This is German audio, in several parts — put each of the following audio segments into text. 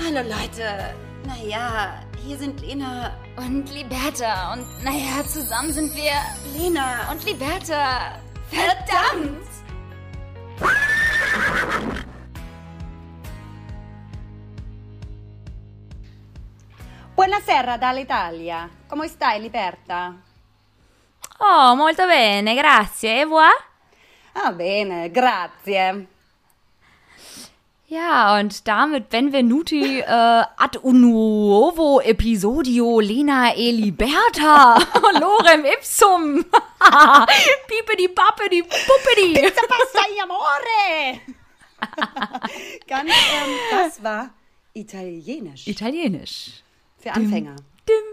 Hallo Leute. Naja, hier sind Lena Und Liberta. Und naja, zusammen sind wir Lena und Liberta. Verdammt! Buonasera dall'Italia. Come stai, Liberta? Oh, molto bene, grazie. E voi? Ah, bene, grazie. Ja, und damit benvenuti äh, ad un nuovo episodio Lena e Liberta. Lorem ipsum. Pipedi pappedi puppedi. Pizza pasta amore! Ganz, ähm, das war Italienisch. Italienisch. Für Anfänger. Dim,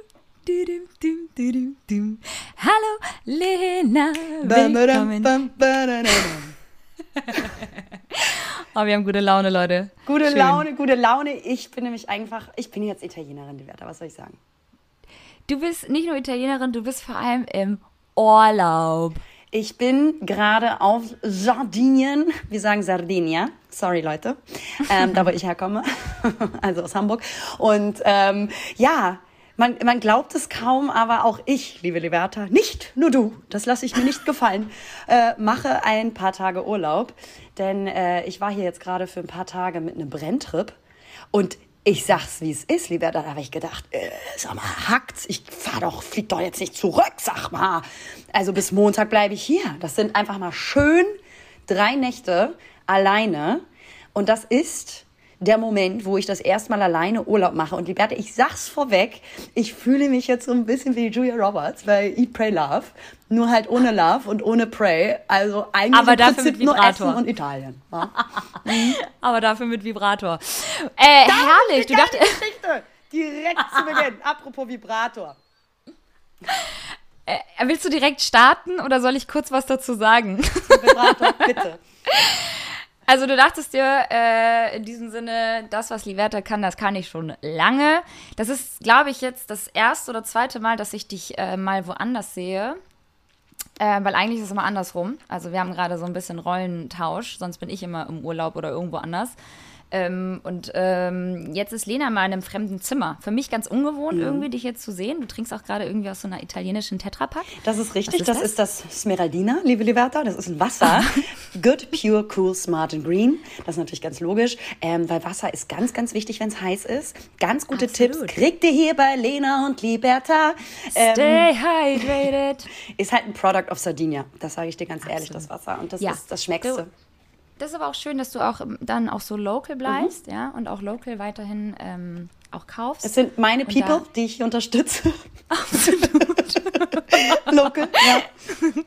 didim, dim, didim, dim. Hallo Lena, willkommen. Oh, wir haben gute Laune, Leute. Gute Schön. Laune, gute Laune. Ich bin nämlich einfach, ich bin jetzt Italienerin, Liberta, was soll ich sagen? Du bist nicht nur Italienerin, du bist vor allem im Urlaub. Ich bin gerade auf Sardinien. Wir sagen Sardinia. Sorry, Leute. Ähm, da, wo ich herkomme. also aus Hamburg. Und ähm, ja, man, man glaubt es kaum, aber auch ich, liebe Liberta, nicht nur du, das lasse ich mir nicht gefallen, äh, mache ein paar Tage Urlaub. Denn äh, ich war hier jetzt gerade für ein paar Tage mit einem Brenntrip. Und ich sag's, wie es ist, Liberta. Da habe ich gedacht, äh, sag mal, hackt's? Ich fahr doch, flieg doch jetzt nicht zurück, sag mal. Also bis Montag bleibe ich hier. Das sind einfach mal schön drei Nächte alleine. Und das ist der Moment, wo ich das erste Mal alleine Urlaub mache. Und Liberta, ich sag's vorweg, ich fühle mich jetzt so ein bisschen wie Julia Roberts bei Eat, Pray, Love. Nur halt ohne Love und ohne Pray. Also eigentlich Aber dafür Prinzip mit nur Vibrator. Essen und Italien. Ja? Aber dafür mit Vibrator. Äh, herrlich. Du Die dachtest, Geschichte. Direkt zu Beginn. Apropos Vibrator. äh, willst du direkt starten oder soll ich kurz was dazu sagen? Vibrator, bitte. Also du dachtest dir äh, in diesem Sinne, das, was Liberta kann, das kann ich schon lange. Das ist, glaube ich, jetzt das erste oder zweite Mal, dass ich dich äh, mal woanders sehe. Äh, weil eigentlich ist es immer andersrum. Also wir haben gerade so ein bisschen Rollentausch, sonst bin ich immer im Urlaub oder irgendwo anders. Ähm, und ähm, jetzt ist Lena mal in einem fremden Zimmer. Für mich ganz ungewohnt, irgendwie dich jetzt zu sehen. Du trinkst auch gerade irgendwie aus so einer italienischen Tetrapack. Das ist richtig. Was das? ist ist das Smeraldina, liebe Liberta. Das ist ein Wasser. Good, pure, cool, smart and green. Das ist natürlich ganz logisch, ähm, weil Wasser ist ganz, ganz wichtig, wenn es heiß ist. Ganz gute Absolut. Tipps kriegt ihr hier bei Lena und Liberta. Ähm, Stay hydrated. ist halt ein Product of Sardinia. Das sage ich dir ganz ehrlich, das Wasser. Und das Ja. ist das Schmeckste. Du- Das ist aber auch schön, dass du auch ähm, dann auch so local bleibst, ja, und auch local weiterhin ähm, auch kaufst. Es sind meine Und People, da- die ich hier unterstütze. Absolut. Local, ja.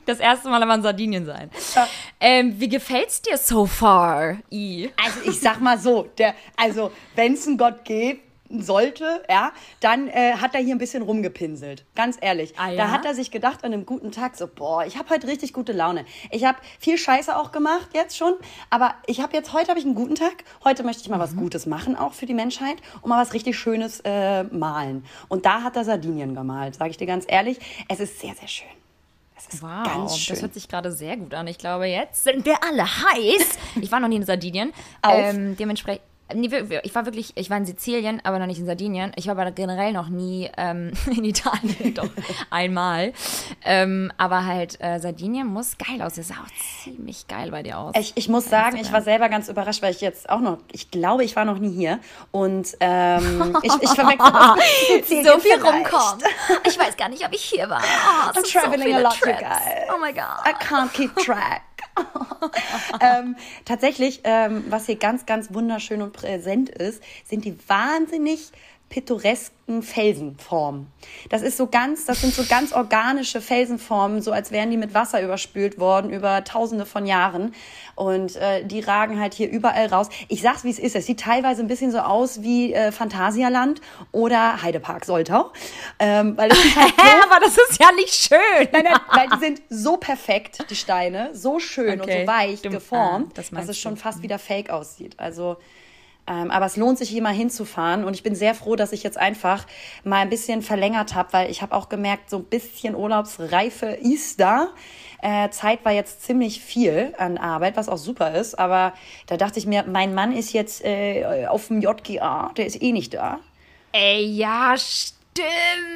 das erste Mal aber in Sardinien sein. Ja. Ähm, wie gefällt's dir so far, I? Also ich sag mal so, der, also wenn es einen Gott geben sollte, ja, dann äh, hat er hier ein bisschen rumgepinselt. Ganz ehrlich. Ah, ja? Da hat er sich gedacht an einem guten Tag so, boah, ich habe heute richtig gute Laune. Ich habe viel Scheiße auch gemacht jetzt schon, aber ich habe jetzt heute habe ich einen guten Tag. Heute möchte ich mal Mhm. was Gutes machen auch für die Menschheit und mal was richtig Schönes äh, malen. Und da hat er Sardinien gemalt, sage ich dir ganz ehrlich. Es ist sehr sehr schön. Es ist Wow, ganz schön. das hört sich gerade sehr gut an. Ich glaube, jetzt sind wir alle heiß. Ich war noch nie in Sardinien. Ähm, dementsprechend. Ich war wirklich, ich war in Sizilien, aber noch nicht in Sardinien. Ich war aber generell noch nie ähm, in Italien, doch einmal. Ähm, aber halt, äh, Sardinien muss geil aussehen. Das sah auch ziemlich geil bei dir aus. Ich, ich muss sagen, ich war selber ganz überrascht, weil ich jetzt auch noch, ich glaube, ich war noch nie hier. Und ähm, ich, ich verwechsel so viel vielleicht. rumkommen. Ich weiß gar nicht, ob ich hier war. Oh, es I'm so traveling viele a lot, you Trips. guys. Oh my God. I can't keep track. ähm, tatsächlich, ähm, was hier ganz, ganz wunderschön und präsent ist, sind die wahnsinnig pittoresken Felsenformen. Das ist so ganz, das sind so ganz organische Felsenformen, so als wären die mit Wasser überspült worden über tausende von Jahren. Und äh, die ragen halt hier überall raus. Ich sag's, wie es ist. Es sieht teilweise ein bisschen so aus wie äh, Phantasialand oder Heidepark Soltau. Ähm, weil es ist halt so aber das ist ja nicht schön. Nein, nein, weil die sind so perfekt, die Steine, so schön Okay, und so weich du- geformt, ah, das dass es schon fast wieder fake aussieht. Also aber es lohnt sich, hier mal hinzufahren. Und ich bin sehr froh, dass ich jetzt einfach mal ein bisschen verlängert habe, weil ich habe auch gemerkt, so ein bisschen Urlaubsreife ist da. Äh, Zeit war jetzt ziemlich viel an Arbeit, was auch super ist. Aber da dachte ich mir, mein Mann ist jetzt äh, auf dem JGA, der ist eh nicht da. Ey, ja, stimmt.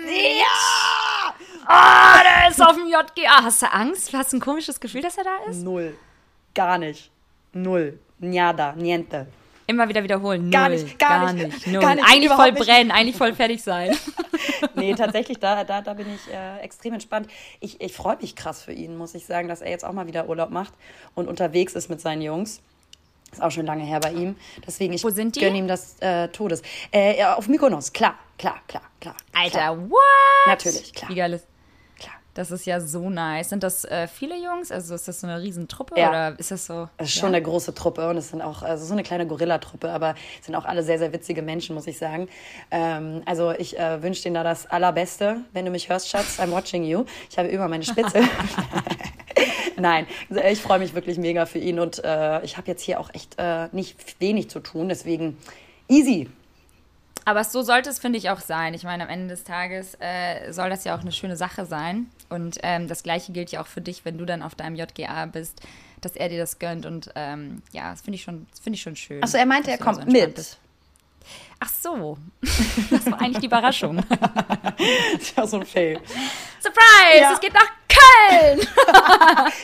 Ja! Ah, der ist auf dem JGA. Hast du Angst? Hast du ein komisches Gefühl, dass er da ist? Null. Gar nicht. Null. Nada. Niente. Immer wieder wiederholen. Null, Gar nicht, gar nicht, nicht. Null. gar nicht, eigentlich voll überhaupt nicht. brennen, eigentlich voll fertig sein. nee, tatsächlich, da, da, da bin ich äh, extrem entspannt. Ich, ich freue mich krass für ihn, muss ich sagen, dass er jetzt auch mal wieder Urlaub macht und unterwegs ist mit seinen Jungs. Ist auch schon lange her bei ihm. Deswegen, ich Wo sind die? gönne ihm das äh, Todes. Äh, auf Mykonos, klar, klar, klar, klar. Alter, Klar. what? Natürlich, klar. Wie geil ist klar. Das ist ja so nice. Sind das äh, viele Jungs? Also ist das so eine Riesentruppe Ja. oder ist das so? Es ist ja? schon eine große Truppe und es sind auch also so eine kleine Gorilla-Truppe, aber es sind auch alle sehr, sehr witzige Menschen, muss ich sagen. Ähm, also ich äh, wünsche denen da das Allerbeste. Wenn du mich hörst, Schatz, I'm watching you. Ich habe über meine Spitze. Nein, ich freue mich wirklich mega für ihn und äh, ich habe jetzt hier auch echt äh, nicht wenig zu tun, deswegen easy. Aber so sollte es, finde ich, auch sein. Ich meine, am Ende des Tages äh, soll das ja auch eine schöne Sache sein. Und ähm, das Gleiche gilt ja auch für dich, wenn du dann auf deinem JGA bist, dass er dir das gönnt. Und ähm, ja, das finde ich, schon- das finde ich schon schön. Achso, er meinte, er kommt entspannt mit. bist. Ach so. Das war eigentlich die Überraschung. Das ist ja so ein Fail. Surprise! Ja. Es geht nach Köln!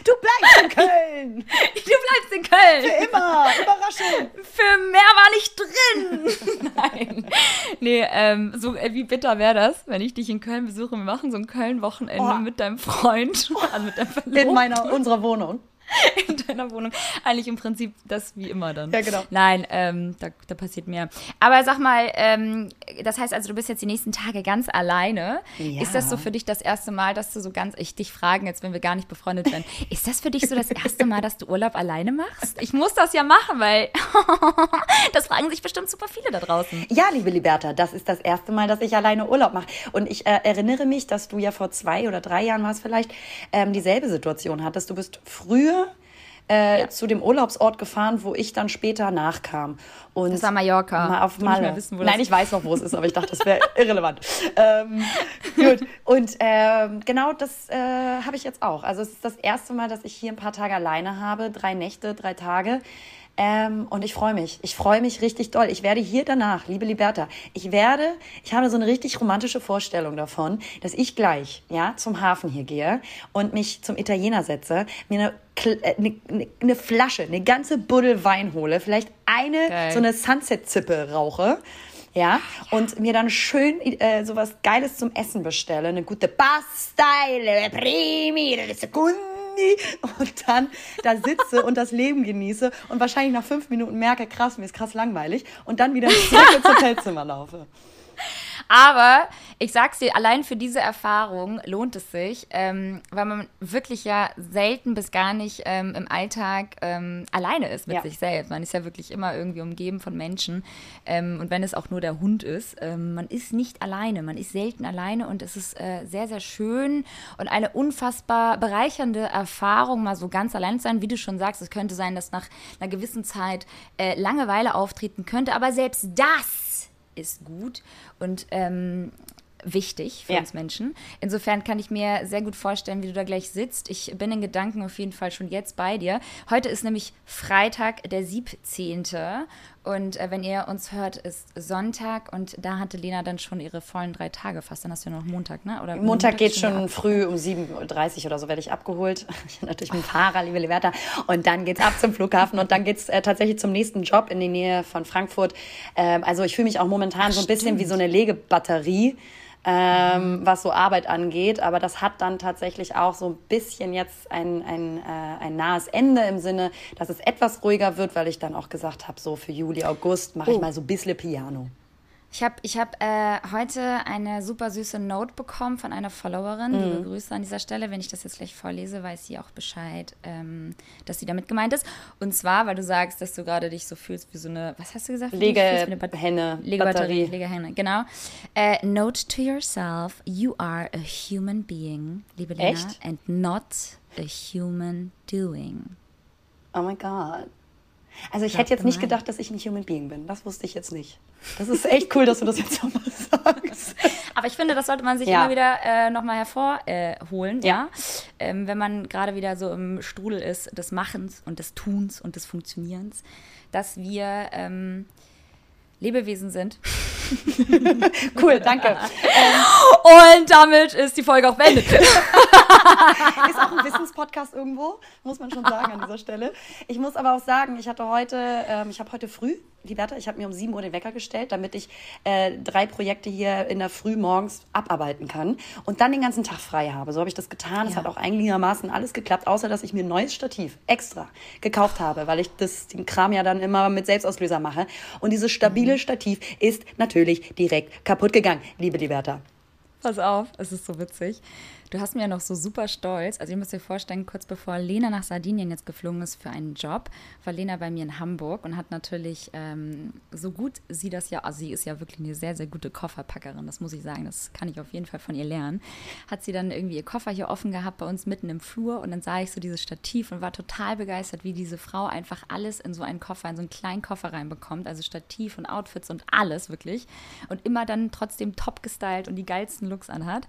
Du bleibst in Köln! Du bleibst in Köln! Immer! Überraschung! Für mehr war nicht drin. Nein. Nee, ähm, so äh, wie bitter wäre das, wenn ich dich in Köln besuche. Wir machen so ein Köln-Wochenende Oh. mit deinem Freund, also mit deinem Verlobten In meiner, unserer Wohnung. in deiner Wohnung. Eigentlich im Prinzip das wie immer dann. Ja, genau. Nein, ähm, da, da passiert mehr. Aber sag mal, ähm, das heißt also, du bist jetzt die nächsten Tage ganz alleine. Ja. Ist das so für dich das erste Mal, dass du so ganz, ich dich fragen jetzt, wenn wir gar nicht befreundet sind, ist das für dich so das erste Mal, dass du Urlaub alleine machst? Ich muss das ja machen, weil das fragen sich bestimmt super viele da draußen. Ja, liebe Liberta, das ist das erste Mal, dass ich alleine Urlaub mache. Und ich äh, erinnere mich, dass du ja vor zwei oder drei Jahren war es vielleicht, ähm, dieselbe Situation hattest. Du bist früher äh, zu dem Urlaubsort gefahren, wo ich dann später nachkam. Und Das war Mallorca. Mal auf Malle. mehr wissen, wo Nein, das- ich weiß noch, wo es ist, aber ich dachte, das wäre irrelevant. Ähm, gut. Und ähm, genau das äh, habe ich jetzt auch. Also es ist das erste Mal, dass ich hier ein paar Tage alleine habe. Drei Nächte, drei Tage. Ähm, und ich freue mich. Ich freue mich richtig doll. Ich werde hier danach, liebe Liberta, ich werde, ich habe so eine richtig romantische Vorstellung davon, dass ich gleich, ja, zum Hafen hier gehe und mich zum Italiener setze, mir eine, Kl- äh, eine, eine, eine Flasche, eine ganze Buddel Wein hole, vielleicht eine, Geil. so eine Sunset-Zippe rauche. Ja, und mir dann schön äh, sowas Geiles zum Essen bestelle. Eine gute Pasta, le primi, le secondi. Und dann da sitze und das Leben genieße und wahrscheinlich nach fünf Minuten merke, krass, mir ist krass langweilig. Und dann wieder zurück ins Hotelzimmer laufe. Aber ich sag's dir, allein für diese Erfahrung lohnt es sich, ähm, weil man wirklich ja selten bis gar nicht ähm, im Alltag ähm, alleine ist mit Ja. sich selbst. Man ist ja wirklich immer irgendwie umgeben von Menschen. Ähm, und wenn es auch nur der Hund ist, ähm, man ist nicht alleine. Man ist selten alleine und es ist äh, sehr, sehr schön und eine unfassbar bereichernde Erfahrung, mal so ganz allein zu sein. Wie du schon sagst, es könnte sein, dass nach einer gewissen Zeit äh, Langeweile auftreten könnte, aber selbst das ist gut und ähm, wichtig für Ja. uns Menschen. Insofern kann ich mir sehr gut vorstellen, wie du da gleich sitzt. Ich bin in Gedanken auf jeden Fall schon jetzt bei dir. Heute ist nämlich Freitag, der 17. Und äh, wenn ihr uns hört, ist Sonntag und da hatte Lena dann schon ihre vollen drei Tage fast. Dann hast du ja noch Montag, ne? Oder Montag geht ist schon früh um 7.30 Uhr oder so werde ich abgeholt. Ich bin natürlich mit dem Fahrer, liebe Liberta. Und dann geht's ab zum Flughafen und dann geht's äh, tatsächlich zum nächsten Job in die Nähe von Frankfurt. Ähm, also ich fühle mich auch momentan so ein bisschen wie so eine Legebatterie. Ähm, was so Arbeit angeht, aber das hat dann tatsächlich auch so ein bisschen jetzt ein, ein, äh, ein nahes Ende im Sinne, dass es etwas ruhiger wird, weil ich dann auch gesagt habe, so für Juli, August mache ich Oh. mal so ein bisschen Piano. Ich habe ich hab, äh, heute eine super süße Note bekommen von einer Followerin. Mhm. Liebe Grüße an dieser Stelle. Wenn ich das jetzt gleich vorlese, weiß sie auch Bescheid, ähm, dass sie damit gemeint ist. Und zwar, weil du sagst, dass du gerade dich so fühlst wie so eine, was hast du gesagt? Legehenne, Legebatterie, Batterie. Legehenne, genau. Äh, note to yourself, you are a human being, liebe Lena, Echt? and not a human doing. Oh my God. Also ich hätte jetzt nicht gedacht, dass ich ein Human Being bin. Das wusste ich jetzt nicht. Das ist echt cool, dass du das jetzt nochmal sagst. Aber ich finde, das sollte man sich Ja. immer wieder äh, nochmal hervorholen, äh, ja. Ja. Ähm, wenn man gerade wieder so im Strudel ist des Machens und des Tuns und des Funktionierens, dass wir ähm, Lebewesen sind. Cool, danke. Und damit ist die Folge auch beendet. Ist auch ein Wissenspodcast irgendwo, muss man schon sagen an dieser Stelle. Ich muss aber auch sagen, ich hatte heute, ähm, ich habe heute früh, Liberta, ich habe mir um 7 Uhr den Wecker gestellt, damit ich äh, drei Projekte hier in der Früh morgens abarbeiten kann und dann den ganzen Tag frei habe. So habe ich das getan. Es Ja. hat auch einigermaßen alles geklappt, außer dass ich mir ein neues Stativ extra gekauft habe, weil ich das, den Kram ja dann immer mit Selbstauslöser mache. Und dieses stabile Mhm. Stativ ist natürlich direkt kaputt gegangen, liebe Liberta. Pass auf, es ist so witzig. Du hast mir ja noch so super stolz. Also, ihr müsst euch vorstellen, kurz bevor Lena nach Sardinien jetzt geflogen ist für einen Job, war Lena bei mir in Hamburg und hat natürlich, ähm, so gut sie das ja, also sie ist ja wirklich eine sehr, sehr gute Kofferpackerin, das muss ich sagen, das kann ich auf jeden Fall von ihr lernen. Hat sie dann irgendwie ihr Koffer hier offen gehabt bei uns mitten im Flur und dann sah ich so dieses Stativ und war total begeistert, wie diese Frau einfach alles in so einen Koffer, in so einen kleinen Koffer reinbekommt. Also Stativ und Outfits und alles wirklich. Und immer dann trotzdem top gestylt und die geilsten Looks anhat.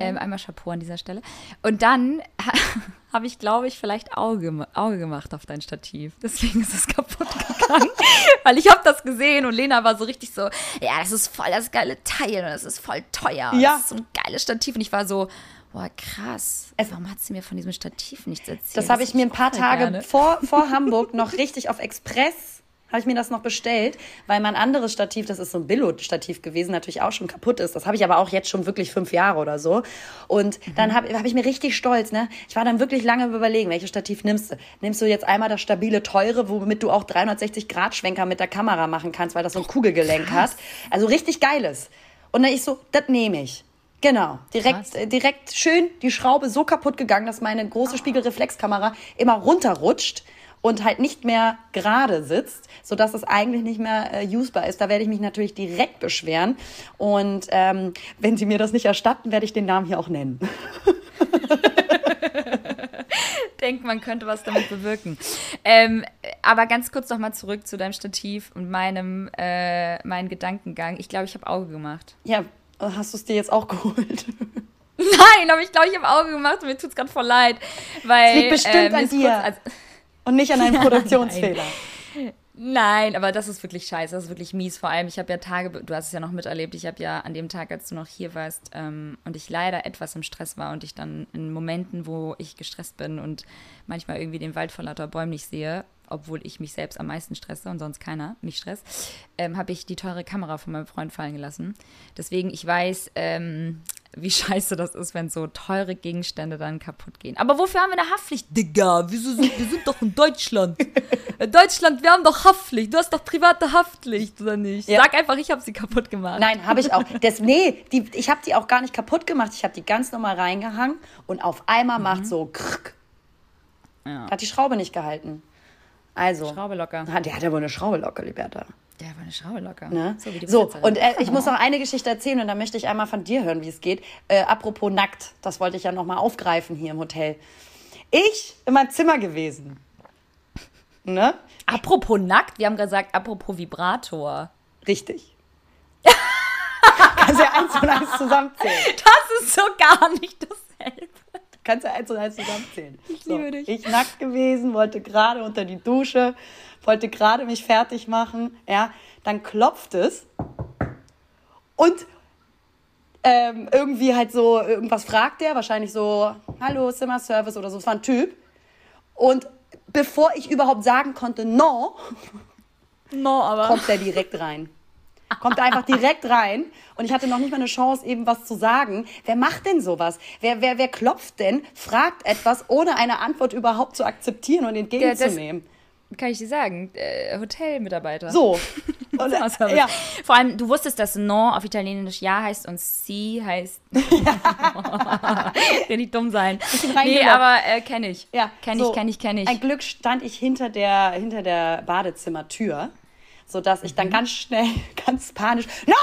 Ähm, einmal Chapeau an dieser Stelle. Und dann habe ich, glaube ich, vielleicht Auge, Auge gemacht auf dein Stativ. Deswegen ist es kaputt gegangen. Weil ich habe das gesehen und Lena war so richtig so, ja, das ist voll das geile Teil und das ist voll teuer. Ja. Das ist so ein geiles Stativ. Und ich war so, boah, krass. Warum hat sie mir von diesem Stativ nichts erzählt? Das habe ich mir ein paar Tage gerne. vor, vor Hamburg noch richtig auf Express habe ich mir das noch bestellt, weil mein anderes Stativ, das ist so ein Billo-Stativ gewesen, natürlich auch schon kaputt ist. Das habe ich aber auch jetzt schon wirklich fünf Jahre oder so. Und dann habe hab ich mir richtig stolz, ne? Ich war dann wirklich lange überlegen, welches Stativ nimmst du? Nimmst du jetzt einmal das stabile, teure, womit du auch 360-Grad-Schwenker mit der Kamera machen kannst, weil das so ein Kugelgelenk hast. Also richtig geiles. Und dann ich so, das nehme ich. Genau, direkt, Krass. äh, direkt schön die Schraube so kaputt gegangen, dass meine große Spiegelreflexkamera immer runterrutscht und halt nicht mehr gerade sitzt, sodass es eigentlich nicht mehr äh, usbar ist. Da werde ich mich natürlich direkt beschweren. Und ähm, wenn Sie mir das nicht erstatten, werde ich den Namen hier auch nennen. denkt, man könnte was damit bewirken. Ähm, aber ganz kurz noch mal zurück zu deinem Stativ und meinem äh, meinen Gedankengang. Ich glaube, ich habe Auge gemacht. Ja, hast du es dir jetzt auch geholt? Nein, aber ich glaube, ich habe Auge gemacht und mir tut's gerade voll leid, weil Es liegt bestimmt äh, an dir. Kurz, also, Und nicht an einem Produktionsfehler. Nein, aber das ist wirklich scheiße, das ist wirklich mies. Vor allem, ich habe ja Tage, du hast es ja noch miterlebt, ich habe ja an dem Tag, als du noch hier warst ähm, und ich leider etwas im Stress war und ich dann in Momenten, wo ich gestresst bin und manchmal irgendwie den Wald vor lauter Bäumen nicht sehe, obwohl ich mich selbst am meisten stresse und sonst keiner mich stresst, ähm, habe ich die teure Kamera von meinem Freund fallen gelassen. Deswegen, ich weiß, ähm, wie scheiße das ist, wenn so teure Gegenstände dann kaputt gehen. Aber wofür haben wir eine Haftpflicht? Digga, wieso sind, wir sind doch in Deutschland. In Deutschland, wir haben doch Haftpflicht. Du hast doch private Haftpflicht, oder nicht? Ja. Sag einfach, ich habe sie kaputt gemacht. Nein, habe ich auch. Das, nee, die, ich habe die auch gar nicht kaputt gemacht. Ich habe die ganz normal reingehangen und auf einmal macht so krrk. Ja. Hat die Schraube nicht gehalten. Also. Schraube locker. Der hat ja wohl eine Schraube locker, Liberta. Der war eine Schraube locker. Ne? So wie die So, und äh, ich muss noch eine Geschichte erzählen und da möchte ich einmal von dir hören, wie es geht. Äh, apropos nackt, das wollte ich ja nochmal aufgreifen hier im Hotel. Ich in meinem Zimmer gewesen. Ne? Apropos nackt, wir haben gesagt, apropos Vibrator. Richtig. Kannst ja eins und eins zusammenzählen. Das ist so gar nicht dasselbe. Kannst du eins und eins zusammenzählen. Ich liebe dich. Ich nackt gewesen, wollte gerade unter die Dusche, wollte gerade mich fertig machen. Ja, dann klopft es und ähm, irgendwie halt so, irgendwas fragt der, wahrscheinlich so, hallo, Zimmerservice oder so, es war ein Typ. Und bevor ich überhaupt sagen konnte, no, No, aber. kommt der direkt rein. Kommt er einfach direkt rein und ich hatte noch nicht mal eine Chance, eben was zu sagen. Wer macht denn sowas? Wer, wer, wer klopft denn, fragt etwas, ohne eine Antwort überhaupt zu akzeptieren und entgegenzunehmen? Kann ich dir sagen, äh, Hotelmitarbeiter. so. Und, Zimmerservice. ja, Vor allem, du wusstest, dass No auf Italienisch Ja heißt und Si heißt. Der nicht dumm sein. Nee, aber äh, kenne ich. ja. Kenn so. ich, kenn ich, kenn ich. Ein Glück stand ich hinter der, hinter der Badezimmertür, sodass ich Mhm. dann ganz schnell, ganz panisch, no!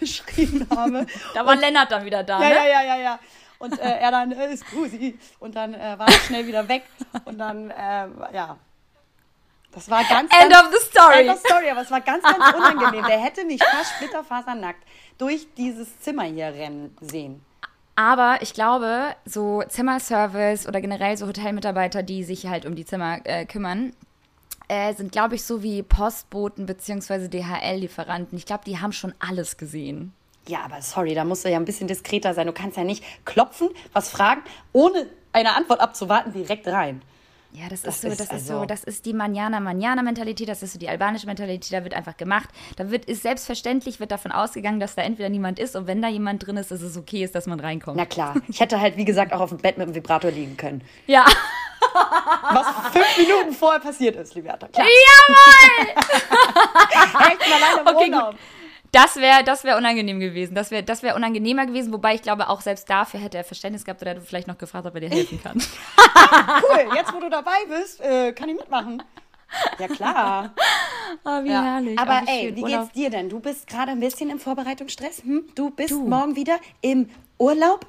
geschrien habe. Da war Lennart dann wieder da, Ja, ne? ja, ja, ja, ja. Und äh, er dann, äh, scusi. Und dann äh, war er schnell wieder weg. Und dann, äh, ja. Das war ganz, End ganz, of the story. End of story, aber es war ganz, ganz unangenehm. Der hätte mich fast splitterfasernackt durch dieses Zimmer hier rennen sehen. Aber ich glaube, so Zimmerservice oder generell so Hotelmitarbeiter, die sich halt um die Zimmer äh, kümmern, äh, sind, glaube ich, so wie Postboten bzw. DHL-Lieferanten. Ich glaube, die haben schon alles gesehen. Ja, aber sorry, da musst du ja ein bisschen diskreter sein. Du kannst ja nicht klopfen, was fragen, ohne eine Antwort abzuwarten, direkt rein. Ja, das, Das ist so, das ist also- so, das ist die Manjana-Manjana-Mentalität, das ist so die albanische Mentalität, da wird einfach gemacht. Da wird, ist selbstverständlich, wird davon ausgegangen, dass da entweder niemand ist und wenn da jemand drin ist, dass es okay ist, dass man reinkommt. Na klar, ich hätte halt, wie gesagt, auch auf dem Bett mit dem Vibrator liegen können. ja. Was fünf Minuten vorher passiert ist, Liberta. Klar. Jawohl! Ich bin alleine im Okay, Urlaub. gut. Das wäre das wär unangenehm gewesen. Das wäre das wär unangenehmer gewesen, wobei ich glaube, auch selbst dafür hätte er Verständnis gehabt oder hätte vielleicht noch gefragt, ob er dir helfen kann. Cool, jetzt wo du dabei bist, äh, kann ich mitmachen. Ja, klar. Oh, wie Ja. herrlich. Aber Oh, wie ey, wie Urlaub. geht's dir denn? Du bist gerade ein bisschen im Vorbereitungsstress. Hm? Du bist morgen wieder im Urlaub.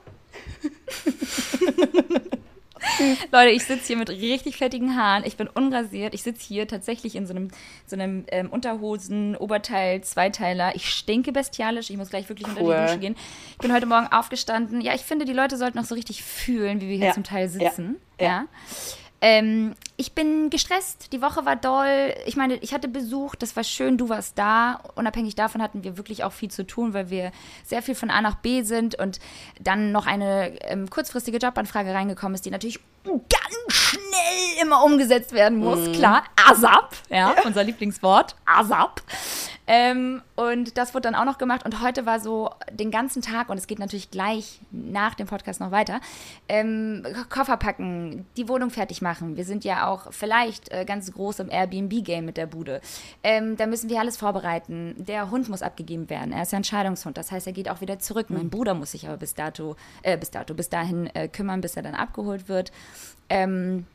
Leute, ich sitze hier mit richtig fettigen Haaren. Ich bin unrasiert. Ich sitze hier tatsächlich in so einem, so einem ähm, Unterhosen, Oberteil, Zweiteiler. Ich stinke bestialisch. Ich muss gleich wirklich unter Cool. die Dusche gehen. Ich bin heute Morgen aufgestanden. Ja, ich finde, die Leute sollten auch so richtig fühlen, wie wir hier Ja. zum Teil sitzen. Ja. Ja. Ähm, ich bin gestresst. Die Woche war doll. Ich meine, ich hatte Besuch, das war schön, du warst da. Unabhängig davon hatten wir wirklich auch viel zu tun, weil wir sehr viel von A nach B sind und dann noch eine ähm, kurzfristige Jobanfrage reingekommen ist, die natürlich ganz schnell immer umgesetzt werden muss. Klar, ASAP, ja, unser Lieblingswort, ASAP. Ähm, und das wurde dann auch noch gemacht. Und heute war so den ganzen Tag, und es geht natürlich gleich nach dem Podcast noch weiter, ähm, Koffer packen, die Wohnung fertig machen. Wir sind ja auch vielleicht äh, ganz groß im Airbnb-Game mit der Bude. Ähm, da müssen wir alles vorbereiten. Der Hund muss abgegeben werden. Er ist ja ein Scheidungshund. Das heißt, er geht auch wieder zurück. Mein Bruder muss sich aber bis dato, äh, bis dato, bis dahin äh, kümmern, bis er dann abgeholt wird. Ähm,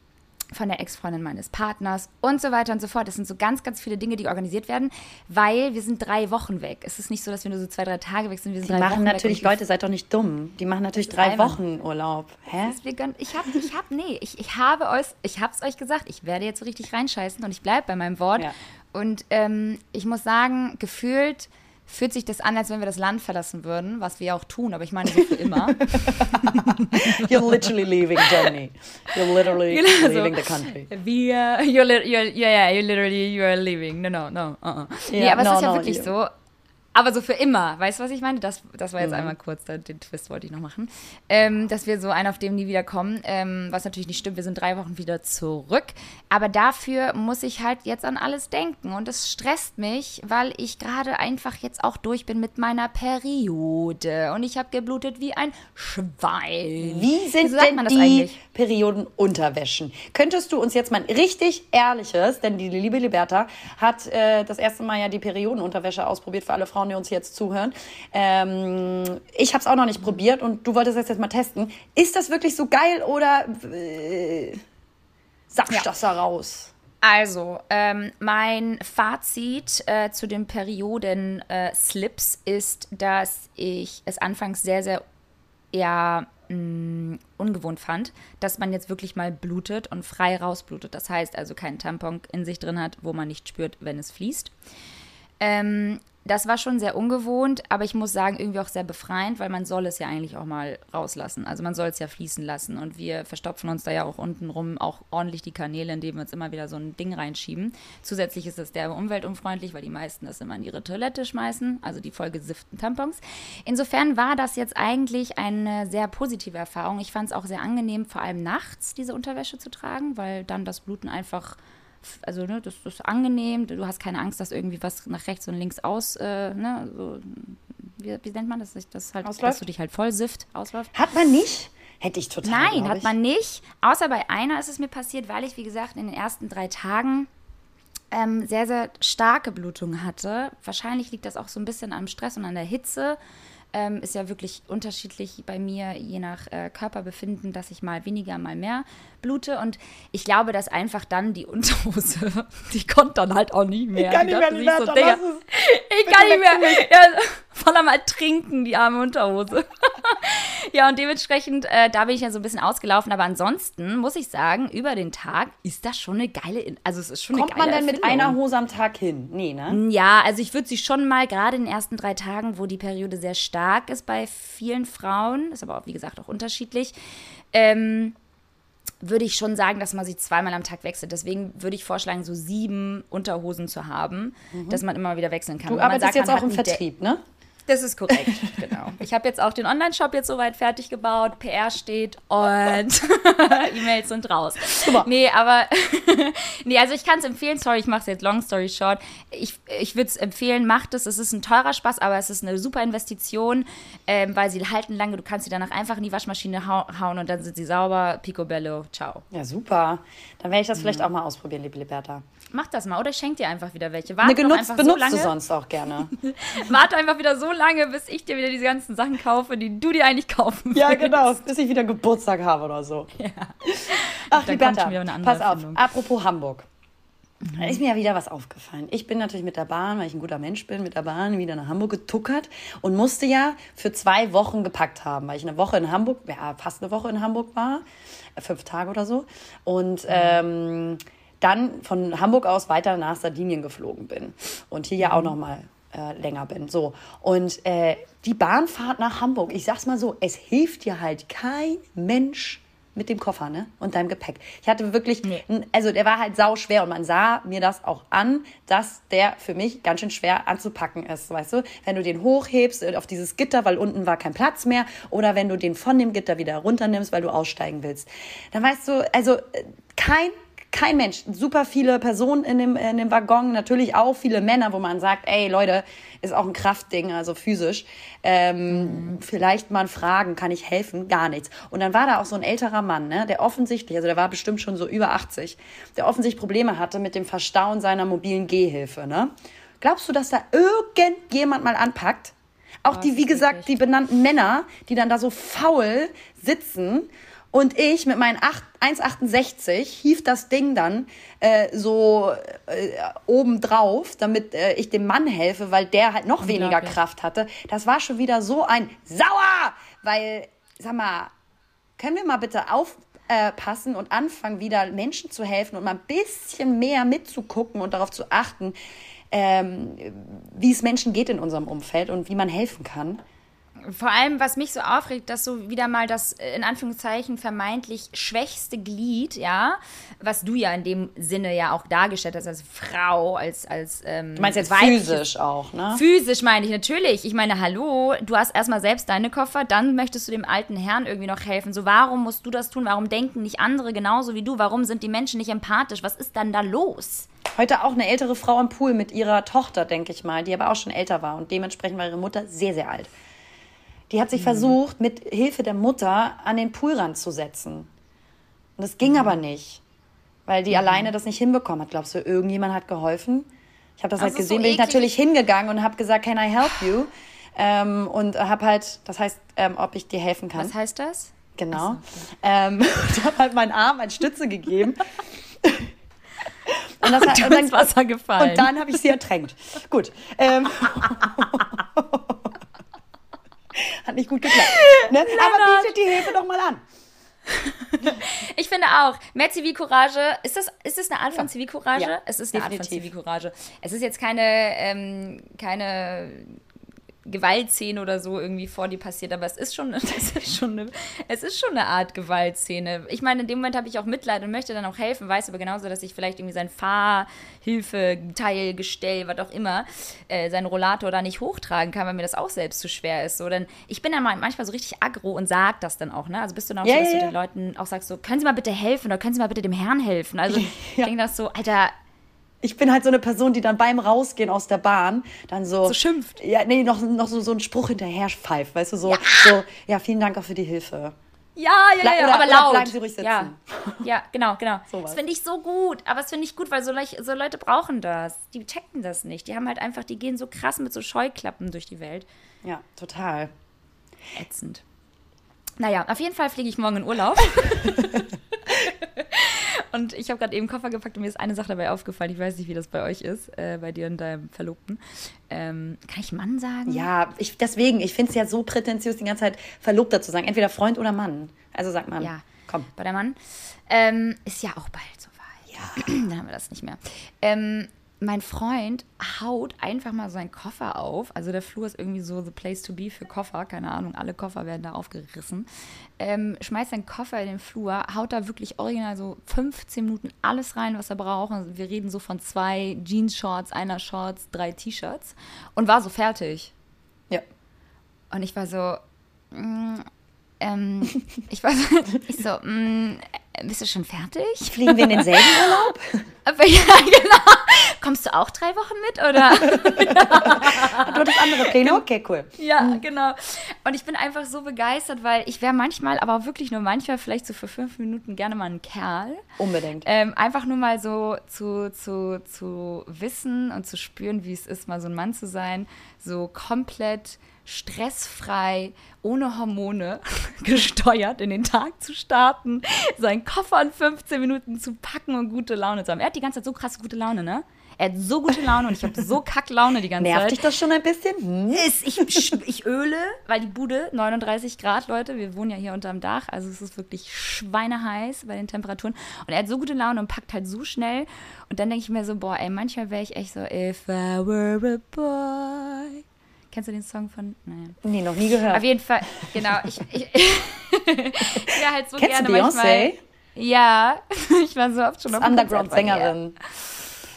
von der Ex-Freundin meines Partners und so weiter und so fort. Das sind so ganz, ganz viele Dinge, die organisiert werden, weil wir sind drei Wochen weg. Es ist nicht so, dass wir nur so zwei, drei Tage weg sind. Wir sind Die drei machen Wochen natürlich, Leute, seid doch nicht dumm. Die machen natürlich drei. Wochen Urlaub. Hä? Ich habe, ich habe, nee, ich, ich habe euch, ich habe es euch gesagt, ich werde jetzt so richtig reinscheißen und ich bleibe bei meinem Wort. Ja. Und ähm, ich muss sagen, gefühlt fühlt sich das an, als wenn wir das Land verlassen würden, was wir auch tun, aber ich meine so für immer. You're literally leaving Germany. You're literally Genau so. leaving the country. Wir, you're, li- you're, yeah, yeah, you're literally, you're leaving. No, no, no. Uh -uh. nee, Ja, aber es no, ist ja no, wirklich you. so. Aber so für immer. Weißt du, was ich meine? Das, das war jetzt Mhm. einmal kurz, den Twist wollte ich noch machen. Ähm, dass wir so einen auf dem nie wiederkommen. Ähm, was natürlich nicht stimmt, wir sind drei Wochen wieder zurück. Aber dafür muss ich halt jetzt an alles denken. Und es stresst mich, weil ich gerade einfach jetzt auch durch bin mit meiner Periode. Und ich habe geblutet wie ein Schwein. Wie sind Wieso sagt denn man das die eigentlich? Periodenunterwäschen? Könntest du uns jetzt mal ein richtig ehrliches, denn die liebe Liberta hat äh, das erste Mal ja die Periodenunterwäsche ausprobiert für alle Frauen, die uns jetzt zuhören. Ähm, ich habe es auch noch nicht probiert und du wolltest das jetzt mal testen. Ist das wirklich so geil oder äh, sagst Ja. das da raus? Also, ähm, mein Fazit äh, zu den Perioden-Slips ist, dass ich es anfangs sehr, sehr eher mh, ungewohnt fand, dass man jetzt wirklich mal blutet und frei rausblutet. Das heißt also keinen Tampon in sich drin hat, wo man nicht spürt, wenn es fließt. Ähm, das war schon sehr ungewohnt, aber ich muss sagen, irgendwie auch sehr befreiend, weil man soll es ja eigentlich auch mal rauslassen. Also man soll es ja fließen lassen und wir verstopfen uns da ja auch unten rum auch ordentlich die Kanäle, indem wir uns immer wieder so ein Ding reinschieben. Zusätzlich ist es derbe umweltunfreundlich, weil die meisten das immer in ihre Toilette schmeißen, also die vollgesifften Tampons. Insofern war das jetzt eigentlich eine sehr positive Erfahrung. Ich fand es auch sehr angenehm, vor allem nachts diese Unterwäsche zu tragen, weil dann das Bluten einfach also ne, das, das ist angenehm, du hast keine Angst, dass irgendwie was nach rechts und links aus, äh, ne, so, wie, wie nennt man das, das halt, Ausläuft? dass du dich halt voll sifft, ausläuft. Hat man nicht? Hätte ich total. Nein, glaub hat ich. man nicht. Außer bei einer ist es mir passiert, weil ich, wie gesagt, in den ersten drei Tagen ähm, sehr, sehr starke Blutungen hatte. Wahrscheinlich liegt das auch so ein bisschen am Stress und an der Hitze. Ähm, ist ja wirklich unterschiedlich bei mir, je nach äh, Körperbefinden, dass ich mal weniger, mal mehr blute. Und ich glaube, dass einfach dann die Unterhose, die konnte dann halt auch nie mehr. kann Die nicht mehr, so, Digga, ich kann nicht mehr. Ja, voll am Trinken, die arme Unterhose. ja, und dementsprechend, äh, da bin ich ja so ein bisschen ausgelaufen. Aber ansonsten muss ich sagen, über den Tag ist das schon eine geile, also es ist schon Kommt eine geile man denn mit Erfindung. einer Hose am Tag hin? Nee, ne? Ja, also ich würde sie schon mal, gerade in den ersten drei Tagen, wo die Periode sehr stark ist bei vielen Frauen, ist aber auch, wie gesagt, auch unterschiedlich, ähm, würde ich schon sagen, dass man sie zweimal am Tag wechselt. Deswegen würde ich vorschlagen, so sieben Unterhosen zu haben, dass man immer wieder wechseln kann. Du arbeitest jetzt auch im Vertrieb, ne? Das ist korrekt, genau. Ich habe jetzt auch den Online-Shop jetzt soweit fertig gebaut, PR steht und E-Mails sind raus. Super. Nee, aber nee, also ich kann es empfehlen, sorry, ich mache es jetzt long story short. Ich, ich würde es empfehlen, macht es. Es ist ein teurer Spaß, aber es ist eine super Investition, ähm, weil sie halten lange. Du kannst sie danach einfach in die Waschmaschine hau hauen und dann sind sie sauber. Picobello, ciao. Ja, super. Dann werde ich das vielleicht auch mal ausprobieren, liebe Liberta. Mach das mal oder schenk dir einfach wieder welche. Warte doch genutzt benutzt so du lange. sonst auch gerne. Warte einfach wieder so lange, bis ich dir wieder diese ganzen Sachen kaufe, die du dir eigentlich kaufen willst. Ja, genau, bis ich wieder Geburtstag habe oder so. Ach, Dann Liberta, pass auf, Erfindung. apropos Hamburg. Da ist mir ja wieder was aufgefallen. Ich bin natürlich mit der Bahn, weil ich ein guter Mensch bin, mit der Bahn wieder nach Hamburg getuckert und musste ja für zwei Wochen gepackt haben, weil ich eine Woche in Hamburg, ja, fast eine Woche in Hamburg war, fünf Tage oder so. Und ähm, dann von Hamburg aus weiter nach Sardinien geflogen bin und hier ja auch noch mal äh, länger bin. So und äh, die Bahnfahrt nach Hamburg. Ich sag's mal so, es hilft dir halt kein Mensch mit dem Koffer, ne? Und deinem Gepäck. Ich hatte wirklich, n- also der war halt sau schwer und man sah mir das auch an, dass der für mich ganz schön schwer anzupacken ist, weißt du? Wenn du den hochhebst äh, auf dieses Gitter, weil unten war kein Platz mehr, oder wenn du den von dem Gitter wieder runternimmst, weil du aussteigen willst, dann weißt du, also äh, kein kein Mensch, super viele Personen in dem, in dem Waggon, natürlich auch viele Männer, wo man sagt, ey Leute, ist auch ein Kraftding, also physisch. Ähm, Vielleicht mal fragen, kann ich helfen? Gar nichts. Und dann war da auch so ein älterer Mann, ne, der offensichtlich, also der war bestimmt schon so über 80, der offensichtlich Probleme hatte mit dem Verstauen seiner mobilen Gehhilfe. Ne? Glaubst du, dass da irgendjemand mal anpackt? Auch die, das wie gesagt, die benannten Männer, die dann da so faul sitzen und ich mit meinen acht- 1,68 hief das Ding dann äh, so äh, oben drauf, damit äh, ich dem Mann helfe, weil der halt noch weniger Unglaublich. Kraft hatte. Das war schon wieder so ein Sauer, weil, sag mal, können wir mal bitte aufpassen und anfangen, wieder Menschen zu helfen und mal ein bisschen mehr mitzugucken und darauf zu achten, ähm, wie es Menschen geht in unserem Umfeld und wie man helfen kann. Vor allem, was mich so aufregt, dass so wieder mal das äh, in Anführungszeichen vermeintlich schwächste Glied, ja, was du ja in dem Sinne ja auch dargestellt hast als Frau, als als ähm, Du meinst jetzt physisch auch, ne? Physisch meine ich natürlich. Ich meine, hallo, du hast erstmal selbst deine Koffer, dann möchtest du dem alten Herrn irgendwie noch helfen. So, warum musst du das tun? Warum denken nicht andere genauso wie du? Warum sind die Menschen nicht empathisch? Was ist dann da los? Heute auch eine ältere Frau am Pool mit ihrer Tochter, denke ich mal, die aber auch schon älter war und dementsprechend war ihre Mutter sehr, sehr alt. Die hat sich versucht, mit Hilfe der Mutter an den Poolrand zu setzen. Und das ging aber nicht, weil die alleine das nicht hinbekommen hat. Glaubst du, irgendjemand hat geholfen? Ich habe das Das halt ist so gesehen, bin ich natürlich hingegangen und habe gesagt, can I help you? Ähm, und habe halt, das heißt, ähm, ob ich dir helfen kann. Was heißt das? Genau. Ähm, und habe halt meinen Arm als Stütze gegeben. Und, das hat, und dann, ins Wasser gefallen. Und dann habe ich sie ertränkt. Gut. Ähm, hat nicht gut geklappt. Ne? Aber bietet die Hilfe doch mal an. Ich finde auch, mehr Zivilcourage, ist das, ist das eine Art von Zivilcourage? Ja, es ist eine Art von. Zivilcourage. Es ist jetzt keine, ähm, keine Gewaltszene oder so irgendwie vor dir passiert, aber es ist schon, es ist schon, eine, es ist schon eine Art Gewaltszene. Ich meine, in dem Moment habe ich auch Mitleid und möchte dann auch helfen, weiß aber genauso, dass ich vielleicht irgendwie sein Fahrhilfe, Teil, Gestell, was auch immer, äh, seinen Rollator da nicht hochtragen kann, weil mir das auch selbst zu schwer ist. So, denn ich bin dann mal manchmal so richtig aggro und sag das dann auch, ne? Also bist du dann auch Ja, so, dass ja, du den Leuten auch sagst, so, können Sie mal bitte helfen oder können Sie mal bitte dem Herrn helfen? Also ich Ja. denke das so, Alter, Ich bin halt so eine Person, die dann beim Rausgehen aus der Bahn dann so. So schimpft. Ja, nee, noch, noch so, so einen Spruch hinterher pfeift, weißt du, so Ja. so, ja, vielen Dank auch für die Hilfe. Ja, ja, Ble- ja, oder- aber oder laut. bleiben Sie ruhig sitzen. Ja, ja genau, genau. Sowas. Das finde ich so gut. Aber das finde ich gut, weil so, so Leute brauchen das. Die checken das nicht. Die haben halt einfach, die gehen so krass mit so Scheuklappen durch die Welt. Ja, total. Ätzend. Naja, auf jeden Fall fliege ich morgen in Urlaub. Und ich habe gerade eben Koffer gepackt und mir ist eine Sache dabei aufgefallen. Ich weiß nicht, wie das bei euch ist, äh, bei dir und deinem Verlobten. Ähm, kann ich Mann sagen? Ja, ich, deswegen, ich finde es ja so prätentiös, die ganze Zeit Verlobter zu sagen. Entweder Freund oder Mann. Also sag mal. Ja, komm. Bei der Mann. Ähm, ist ja auch bald soweit. Ja. Dann haben wir das nicht mehr. Ähm, mein Freund haut einfach mal seinen Koffer auf. Also der Flur ist irgendwie so the place to be für Koffer. Keine Ahnung, alle Koffer werden da aufgerissen. Ähm, schmeißt seinen Koffer in den Flur, haut da wirklich original so 15 Minuten alles rein, was er braucht. Also wir reden so von zwei Jeans-Shorts, einer Shorts, drei T-Shirts und war so fertig. Ja. Und ich war so, mm, ähm, ich war so, ich so, mm, bist du schon fertig? Fliegen wir in denselben Urlaub? Aber ja, genau. Kommst du auch drei Wochen mit, oder? du hattest andere Pläne? Okay, cool. Ja, genau. Und ich bin einfach so begeistert, weil ich wäre manchmal, aber wirklich nur manchmal, vielleicht so für fünf Minuten gerne mal ein Kerl. Unbedingt. Ähm, einfach nur mal so zu, zu, zu wissen und zu spüren, wie es ist, mal so ein Mann zu sein. So komplett stressfrei, ohne Hormone, gesteuert in den Tag zu starten, seinen Koffer in 15 Minuten zu packen und gute Laune zu haben. Er hat die ganze Zeit so krass gute Laune, ne? Er hat so gute Laune und ich habe so Kacklaune die ganze Nervt Zeit. dich das schon ein bisschen? Hm? Ist, ich, ich öle, weil die Bude 39 Grad, Leute. Wir wohnen ja hier unterm Dach, also es ist wirklich schweineheiß bei den Temperaturen. Und er hat so gute Laune und packt halt so schnell. Und dann denke ich mir so, boah, ey, manchmal wäre ich echt so, if I were a boy. Kennst du den Song von? Nein. Nee, noch nie gehört. Auf jeden Fall, genau. Ich, ich, ja, halt so Kennst gerne du Beyoncé? Ja, ich war so oft schon auf. Underground-Sängerin.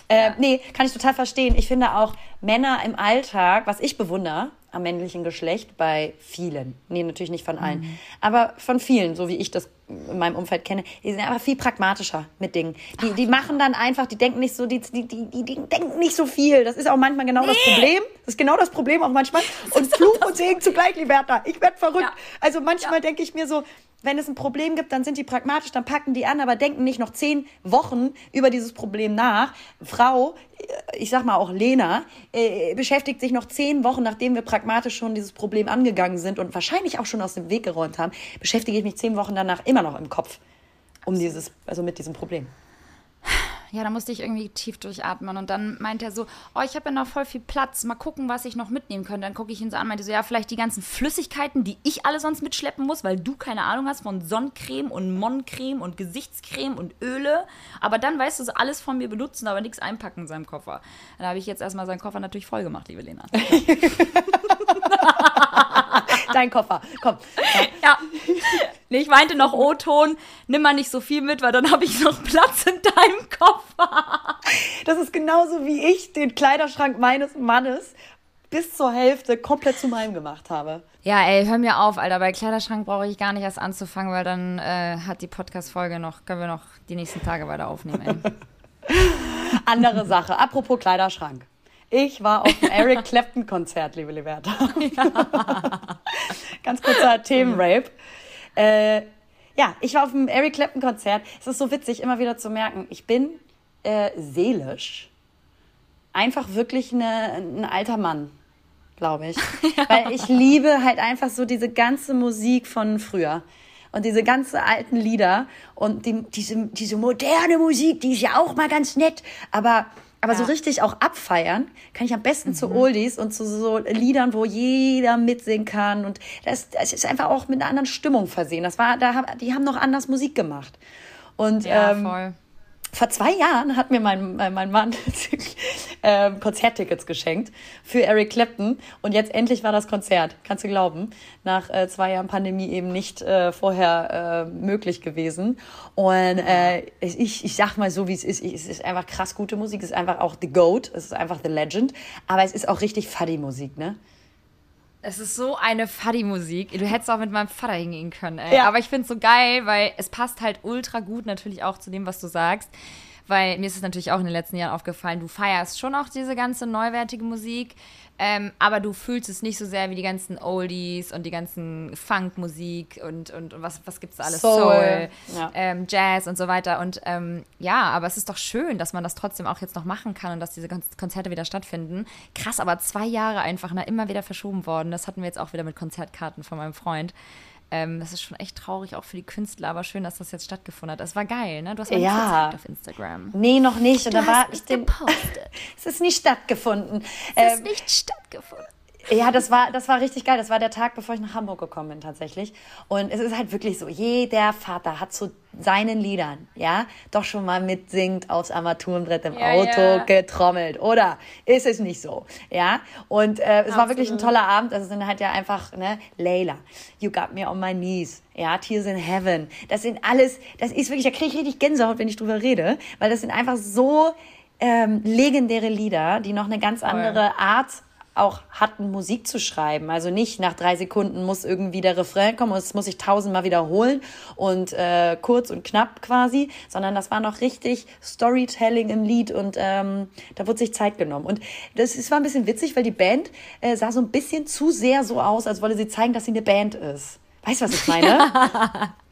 Äh, nee, kann ich total verstehen. Ich finde auch Männer im Alltag, was ich bewundere am männlichen Geschlecht bei vielen, nee, natürlich nicht von allen, Mhm. aber von vielen, so wie ich das in meinem Umfeld kenne, die sind einfach viel pragmatischer mit Dingen. Die, die machen dann einfach, die denken nicht so, die, die, die, die, denken nicht so viel. Das ist auch manchmal genau das Problem. Das ist genau das Problem auch manchmal. Und Fluch und Segen zugleich, Liberta. Ich werd verrückt. Ja. Also manchmal denke ich mir so, wenn es ein Problem gibt, dann sind die pragmatisch, dann packen die an, aber denken nicht noch zehn Wochen über dieses Problem nach. Frau, ich sag mal auch Lena, äh, beschäftigt sich noch zehn Wochen, nachdem wir pragmatisch schon dieses Problem angegangen sind und wahrscheinlich auch schon aus dem Weg geräumt haben, beschäftige ich mich zehn Wochen danach immer noch im Kopf um dieses, also mit diesem Problem. Ja, da musste ich irgendwie tief durchatmen. Und dann meint er so, oh, ich habe ja noch voll viel Platz. Mal gucken, was ich noch mitnehmen könnte. Dann gucke ich ihn so an, meinte so, ja, vielleicht die ganzen Flüssigkeiten, die ich alle sonst mitschleppen muss, weil du keine Ahnung hast von Sonnencreme und Monncreme und Gesichtscreme und Öle. Aber dann weißt du so alles von mir benutzen, aber nichts einpacken in seinem Koffer. Dann habe ich jetzt erstmal seinen Koffer natürlich voll gemacht, liebe Lena. Dein Koffer, komm. ja. Nee, ich meinte noch O-Ton, nimm mal nicht so viel mit, weil dann habe ich noch Platz in deinem Koffer. Das ist genauso wie ich den Kleiderschrank meines Mannes bis zur Hälfte komplett zu meinem gemacht habe. Ja, ey, hör mir auf, Alter. Bei Kleiderschrank brauche ich gar nicht erst anzufangen, weil dann äh, hat die Podcast-Folge noch, können wir noch die nächsten Tage weiter aufnehmen, ey. Andere Sache. Apropos Kleiderschrank. Ich war auf dem Eric Clapton Konzert, liebe Liberta. Ganz kurzer Themenrape. Äh, ja, ich war auf dem Eric Clapton Konzert. Es ist so witzig, immer wieder zu merken, ich bin äh, seelisch einfach wirklich eine, ein alter Mann, glaube ich. Weil ich liebe halt einfach so diese ganze Musik von früher. Und diese ganzen alten Lieder und die, diese, diese moderne Musik, die ist ja auch mal ganz nett. Aber, aber so Ja. richtig auch abfeiern kann ich am besten zu Oldies und zu so Liedern, wo jeder mitsingen kann. Und das, das ist einfach auch mit einer anderen Stimmung versehen. Das war, da, die haben noch anders Musik gemacht. Und Ja, ähm, voll. Vor zwei Jahren hat mir mein, mein mein Mann ähm, Konzerttickets geschenkt für Eric Clapton. Und jetzt endlich war das Konzert, kannst du glauben, nach äh, zwei Jahren Pandemie eben nicht äh, vorher äh, möglich gewesen. Und äh, ich, ich sag mal so, wie es ist, es ist einfach krass gute Musik, es ist einfach auch The Goat, es ist einfach The Legend, aber es ist auch richtig Fuddy-Musik, ne? Es ist so eine Fuddy-Musik. Du hättest auch mit meinem Vater hingehen können, ey. Ja. Aber ich finde es so geil, weil es passt halt ultra gut natürlich auch zu dem, was du sagst. Weil mir ist es natürlich auch in den letzten Jahren aufgefallen, du feierst schon auch diese ganze neuwertige Musik, ähm, aber du fühlst es nicht so sehr wie die ganzen Oldies und die ganzen Funk-Musik und, und, und was, was gibt's da alles? Soul, ja. ähm, Jazz und so weiter. Und ähm, ja, aber es ist doch schön, dass man das trotzdem auch jetzt noch machen kann und dass diese Kon- Konzerte wieder stattfinden. Krass, aber zwei Jahre einfach na, immer wieder verschoben worden. Das hatten wir jetzt auch wieder mit Konzertkarten von meinem Freund. Ähm, das ist schon echt traurig, auch für die Künstler, aber schön, dass das jetzt stattgefunden hat. Das war geil, ne? Du hast mal Ja. gezeigt auf Instagram. Nee, noch nicht. Und Du da war ich es den. es ist nicht stattgefunden. Es ist Ähm, nicht stattgefunden. Ja, das war, das war richtig geil. Das war der Tag, bevor ich nach Hamburg gekommen bin, tatsächlich. Und es ist halt wirklich so, jeder Vater hat zu seinen Liedern, ja, doch schon mal mitsingt aufs Armaturenbrett im Ja, Auto ja. getrommelt. Oder ist es nicht so? Ja, und äh, es war wirklich ein Absolut. toller Abend. Also es sind halt ja einfach, ne, Layla, You Got Me On My Knees, ja, Tears in Heaven. Das sind alles, das ist wirklich, da kriege ich richtig Gänsehaut, wenn ich drüber rede, weil das sind einfach so ähm, legendäre Lieder, die noch eine ganz andere Art auch hatten, Musik zu schreiben. Also nicht nach drei Sekunden muss irgendwie der Refrain kommen und es muss sich tausendmal wiederholen und äh, kurz und knapp quasi, sondern das war noch richtig Storytelling im Lied und ähm, da wurde sich Zeit genommen. Und das, das war ein bisschen witzig, weil die Band äh, sah so ein bisschen zu sehr so aus, als wolle sie zeigen, dass sie eine Band ist. Weißt du, was ich meine?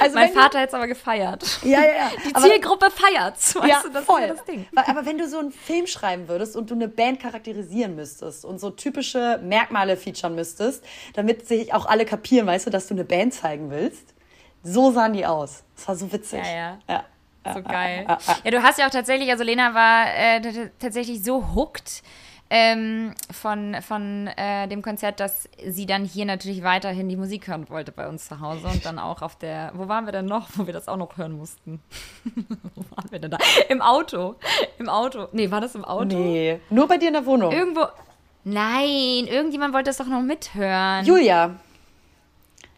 also Mein Vater hätte es aber gefeiert. Ja, ja, ja. Die Aber- Zielgruppe feiert's. Weißt ja, du, das voll. ist ja das Ding. Aber wenn du so einen Film schreiben würdest und du eine Band charakterisieren müsstest und so typische Merkmale featuren müsstest, damit sich auch alle kapieren, weißt du, dass du eine Band zeigen willst, so sahen die aus. Das war so witzig. Ja, ja. ja. So geil. ja, du hast ja auch tatsächlich, also Lena war äh, tatsächlich so hooked ähm, von, von äh, dem Konzert, dass sie dann hier natürlich weiterhin die Musik hören wollte bei uns zu Hause und dann auch auf der, wo waren wir denn noch, wo wir das auch noch hören mussten? wo waren wir denn da? Im Auto. Im Auto. Nee, war das im Auto? Nee, nur bei dir in der Wohnung. Irgendwo. Nein, irgendjemand wollte das doch noch mithören. Julia,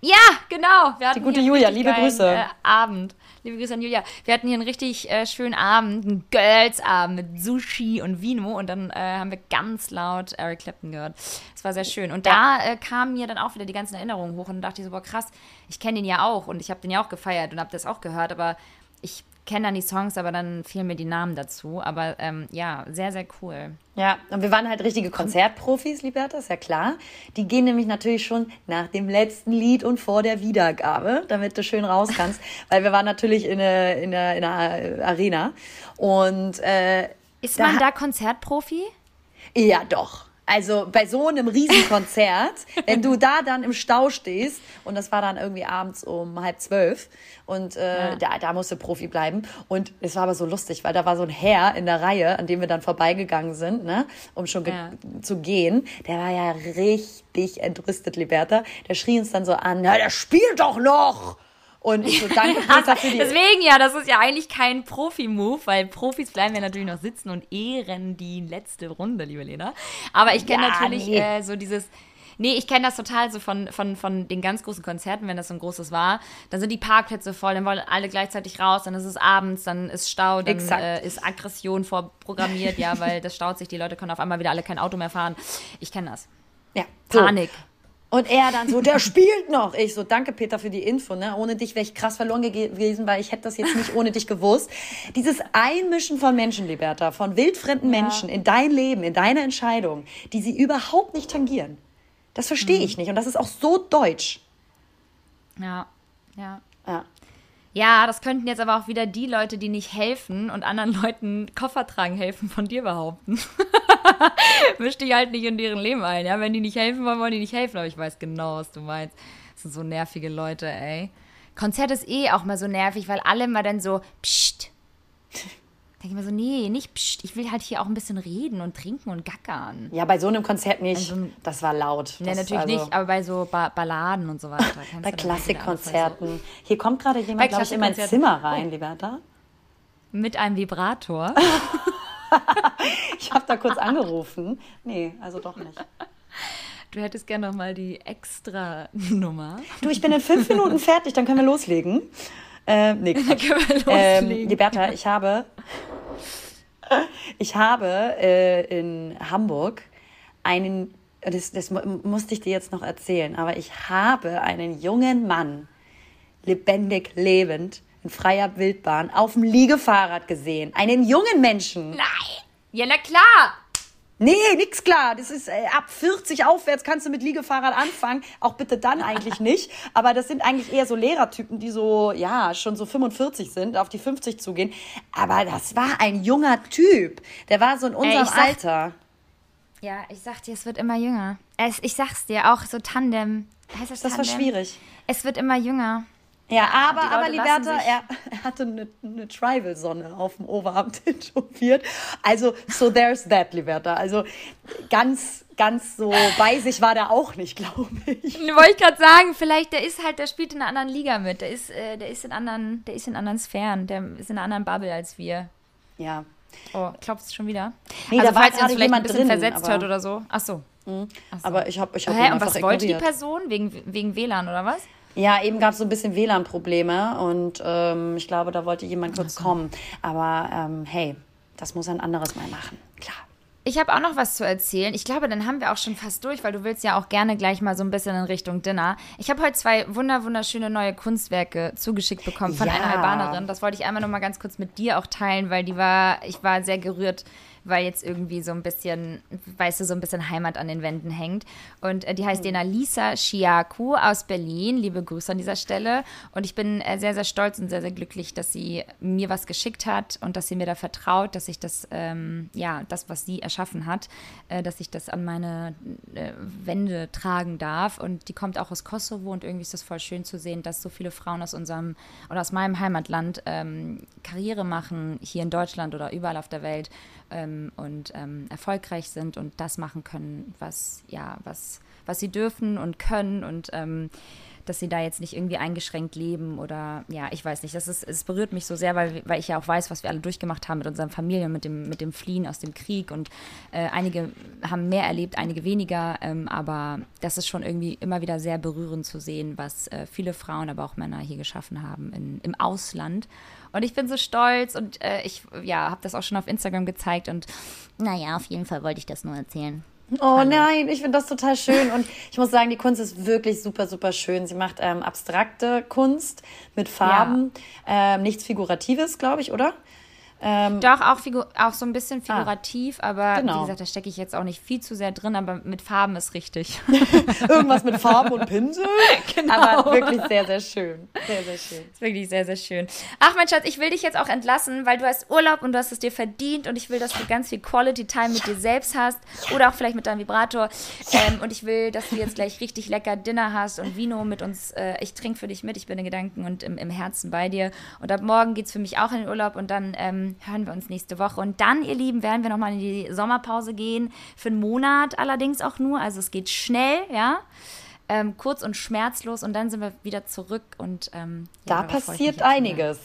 Ja, genau. Hatten gute Julia, liebe geilen, Grüße. Äh, Abend. Liebe Grüße an Julia. Wir hatten hier einen richtig äh, schönen Abend, einen Girls-Abend mit Sushi und Vino und dann äh, haben wir ganz laut Eric Clapton gehört. Es war sehr schön. Und da äh, kamen mir dann auch wieder die ganzen Erinnerungen hoch und dachte ich so, boah krass, ich kenne den ja auch und ich habe den ja auch gefeiert und habe das auch gehört, aber ich kenne dann die Songs, aber dann fehlen mir die Namen dazu. Aber ähm, ja, sehr, sehr cool. Ja, und wir waren halt richtige Konzertprofis, Liberta, ist ja klar. Die gehen nämlich natürlich schon nach dem letzten Lied und vor der Wiedergabe, damit du schön raus kannst, weil wir waren natürlich in der, in in Arena. Und äh, Ist Da man da Konzertprofi? ja, doch. Also bei so einem Riesenkonzert, wenn du da dann im Stau stehst, und das war dann irgendwie abends um halb zwölf, und äh, Ja. da, da musste Profi bleiben. Und es war aber so lustig, weil da war so ein Herr in der Reihe, an dem wir dann vorbeigegangen sind, ne, um schon ge Ja. zu gehen. Der war ja richtig entrüstet, Liberta. Der schrie uns dann so an, na, der spielt doch noch! Und ich so, danke Peter für die... Deswegen ja, das ist ja eigentlich kein Profi-Move, weil Profis bleiben ja natürlich noch sitzen und ehren die letzte Runde, liebe Lena. Aber ich kenne Ja, natürlich nee. äh, so dieses. Nee, ich kenne das total so von, von, von den ganz großen Konzerten, wenn das so ein großes war. Dann sind die Parkplätze voll, dann wollen alle gleichzeitig raus, dann ist es abends, dann ist Stau, dann äh, ist Aggression vorprogrammiert, ja, weil das staut sich, die Leute können auf einmal wieder alle kein Auto mehr fahren. Ich kenne das. ja, so. Und er dann so, der spielt noch. Ich so, danke Peter für die Info. Ne? Ohne dich wäre ich krass verloren ge- gewesen, weil ich hätte das jetzt nicht ohne dich gewusst. Dieses Einmischen von Menschen, Liberta, von wildfremden Menschen in dein Leben, in deine Entscheidung, die sie überhaupt nicht tangieren. Das verstehe ich nicht. Und das ist auch so deutsch. Ja, ja. Ja. Ja, das könnten jetzt aber auch wieder die Leute, die nicht helfen und anderen Leuten Koffer tragen helfen, von dir behaupten. Misch dich halt nicht in deren Leben ein, ja. Wenn die nicht helfen wollen, wollen die nicht helfen. Aber ich weiß genau, was du meinst. Das sind so nervige Leute, ey. Konzert ist eh auch mal so nervig, weil alle mal dann so, psst. Denke ich mir so, nee, nicht psst. Ich will halt hier auch ein bisschen reden und trinken und gackern. ja, bei so einem Konzert nicht. Also- das war laut. Nee, das, natürlich also, nicht, aber bei so ba Balladen und so weiter. Bei Klassikkonzerten. Hier kommt gerade jemand, glaube ich, in mein. Zimmer rein, Liberta. So mit einem Vibrator. Ich habe da kurz angerufen. Nee, also doch nicht. Du hättest gerne noch mal die extra Nummer. Du, ich bin in fünf Minuten fertig, dann können wir loslegen. Ähm, nee, Quatsch. können wir ähm, loslegen. Liberta, ich habe, ich habe äh, in Hamburg einen, das, das mu- musste ich dir jetzt noch erzählen, aber ich habe einen jungen Mann, lebendig lebend, in freier Wildbahn, auf dem Liegefahrrad gesehen. Einen jungen Menschen. Nein! Ja, na klar! Nee, nix klar. Das ist äh, ab 40 aufwärts kannst du mit Liegefahrrad anfangen. Auch bitte dann eigentlich nicht. Aber das sind eigentlich eher so Lehrertypen, die so, ja, schon so 45 sind, auf die 50 zugehen. Aber das war ein junger Typ. Der war so in unserem sag- Alter. Ja, ich sag dir, es wird immer jünger. Es, ich sag's dir, auch so Tandem. Heißt das, das Tandem? war schwierig. Es wird immer jünger. Ja, aber, aber Liberta, er, er, hatte eine, eine Tribal-Sonne auf dem Oberarm tätowiert. Also, so there's that, Liberta. Also, ganz, ganz so bei sich war der auch nicht, glaube ich. Wollte ich gerade sagen, vielleicht, der ist halt, der spielt in einer anderen Liga mit. Der ist, äh, der ist in anderen, der ist in anderen Sphären. Der ist in einer anderen Bubble als wir. Ja. Oh, klopft schon wieder? Nee, also, da falls ihr uns vielleicht ein bisschen drin, versetzt hört oder so. Ach so. Mhm. Ach so. Aber ich habe ich hab Hä, und was ignoriert. wollte die Person? Wegen, wegen WLAN oder was? Ja, eben gab es so ein bisschen WLAN-Probleme und ähm, ich glaube, da wollte jemand kurz so. kommen. Aber ähm, hey, das muss ein anderes Mal machen. Klar. Ich habe auch noch was zu erzählen. Ich glaube, dann haben wir auch schon fast durch, weil du willst ja auch gerne gleich mal so ein bisschen in Richtung Dinner. Ich habe heute zwei wunder wunderschöne neue Kunstwerke zugeschickt bekommen von ja. einer Albanerin. Das wollte ich einmal noch mal ganz kurz mit dir auch teilen, weil die war, ich war sehr gerührt weil jetzt irgendwie so ein bisschen, weißt du, so ein bisschen Heimat an den Wänden hängt. Und äh, die heißt mhm. Lisa Chiaku aus Berlin. Liebe Grüße an dieser Stelle. Und ich bin äh, sehr, sehr stolz und sehr, sehr glücklich, dass sie mir was geschickt hat und dass sie mir da vertraut, dass ich das, ähm, ja, das, was sie erschaffen hat, äh, dass ich das an meine äh, Wände tragen darf. Und die kommt auch aus Kosovo und irgendwie ist das voll schön zu sehen, dass so viele Frauen aus unserem oder aus meinem Heimatland ähm, Karriere machen, hier in Deutschland oder überall auf der Welt ähm, und ähm, erfolgreich sind und das machen können, was, ja, was, was sie dürfen und können und ähm, dass sie da jetzt nicht irgendwie eingeschränkt leben oder ja, ich weiß nicht. Das ist, es berührt mich so sehr, weil, weil ich ja auch weiß, was wir alle durchgemacht haben mit unseren Familien, mit dem, mit dem Fliehen aus dem Krieg und äh, einige haben mehr erlebt, einige weniger, ähm, aber das ist schon irgendwie immer wieder sehr berührend zu sehen, was äh, viele Frauen, aber auch Männer hier geschaffen haben in, im Ausland und ich bin so stolz und äh, ich ja, habe das auch schon auf Instagram gezeigt und naja, auf jeden Fall wollte ich das nur erzählen. Oh nein, ich finde das total schön und ich muss sagen, die Kunst ist wirklich super, super schön. Sie macht ähm, abstrakte Kunst mit Farben, ja. ähm, nichts Figuratives, glaube ich, oder? Ähm, Doch, auch, auch so ein bisschen ah, figurativ, ah, aber genau. wie gesagt, da stecke ich jetzt auch nicht viel zu sehr drin, aber mit Farben ist richtig. Irgendwas mit Farben und Pinsel. Genau. Aber wirklich sehr, sehr schön. Sehr, sehr schön. Ist wirklich sehr, sehr schön. Ach, mein Schatz, ich will dich jetzt auch entlassen, weil du hast Urlaub und du hast es dir verdient und ich will, dass du ganz viel Quality Time mit dir selbst hast oder auch vielleicht mit deinem Vibrator. Ähm, und ich will, dass du jetzt gleich richtig lecker Dinner hast und Vino mit uns. Äh, ich trinke für dich mit, ich bin in Gedanken und im, im Herzen bei dir. Und ab morgen geht es für mich auch in den Urlaub und dann ähm, hören wir uns nächste Woche. Und dann, ihr Lieben, werden wir nochmal in die Sommerpause gehen. Für einen Monat allerdings auch nur. Also es geht schnell, ja. Ähm, kurz und schmerzlos und dann sind wir wieder zurück und ähm, ja, da passiert einiges.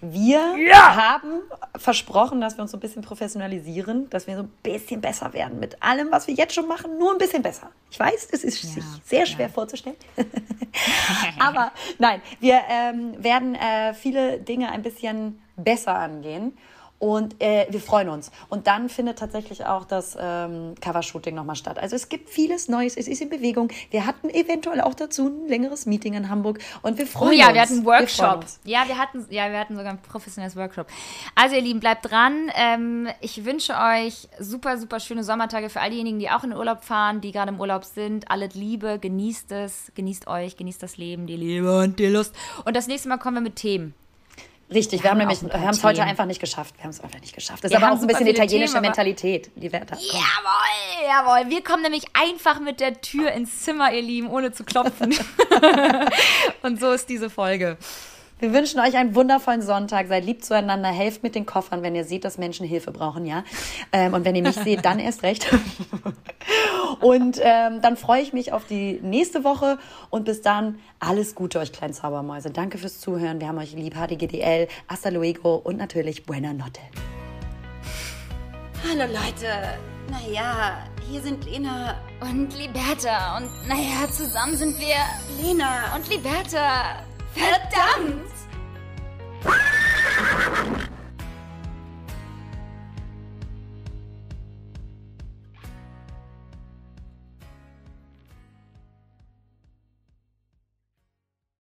Wir ja! haben versprochen, dass wir uns so ein bisschen professionalisieren, dass wir so ein bisschen besser werden mit allem, was wir jetzt schon machen, nur ein bisschen besser. Ich weiß, es ist ja, sich sehr schwer ja. vorzustellen, aber nein, wir ähm, werden äh, viele Dinge ein bisschen besser angehen und äh, wir freuen uns. Und dann findet tatsächlich auch das ähm, Covershooting nochmal statt. Also es gibt vieles Neues, es ist in Bewegung. Wir hatten eventuell auch dazu ein längeres Meeting in Hamburg und wir freuen uns. Oh ja, uns. wir hatten einen Workshop. Wir ja, wir hatten, ja, wir hatten sogar ein professionelles Workshop. Also ihr Lieben, bleibt dran. Ähm, ich wünsche euch super, super schöne Sommertage für all diejenigen, die auch in den Urlaub fahren, die gerade im Urlaub sind. Alles Liebe, genießt es, genießt euch, genießt das Leben, die Liebe und die Lust. Und das nächste Mal kommen wir mit Themen. Richtig, wir, wir haben nämlich, wir haben es heute einfach nicht geschafft. Wir haben es einfach nicht geschafft. Das wir ist aber auch so ein bisschen italienische Themen, Mentalität, die wir da Jawohl, jawohl. Wir kommen nämlich einfach mit der Tür ins Zimmer, ihr Lieben, ohne zu klopfen. Und so ist diese Folge. Wir wünschen euch einen wundervollen Sonntag. Seid lieb zueinander. Helft mit den Koffern, wenn ihr seht, dass Menschen Hilfe brauchen, ja. Ähm, und wenn ihr mich seht, dann erst recht. und ähm, dann freue ich mich auf die nächste Woche. Und bis dann alles Gute euch kleinen Zaubermäuse. Danke fürs Zuhören. Wir haben euch lieb. HDGDL, Hasta luego und natürlich Buena Notte. Hallo Leute. Naja, hier sind Lena und Liberta. Und naja, zusammen sind wir Lena und Liberta. Verdammt!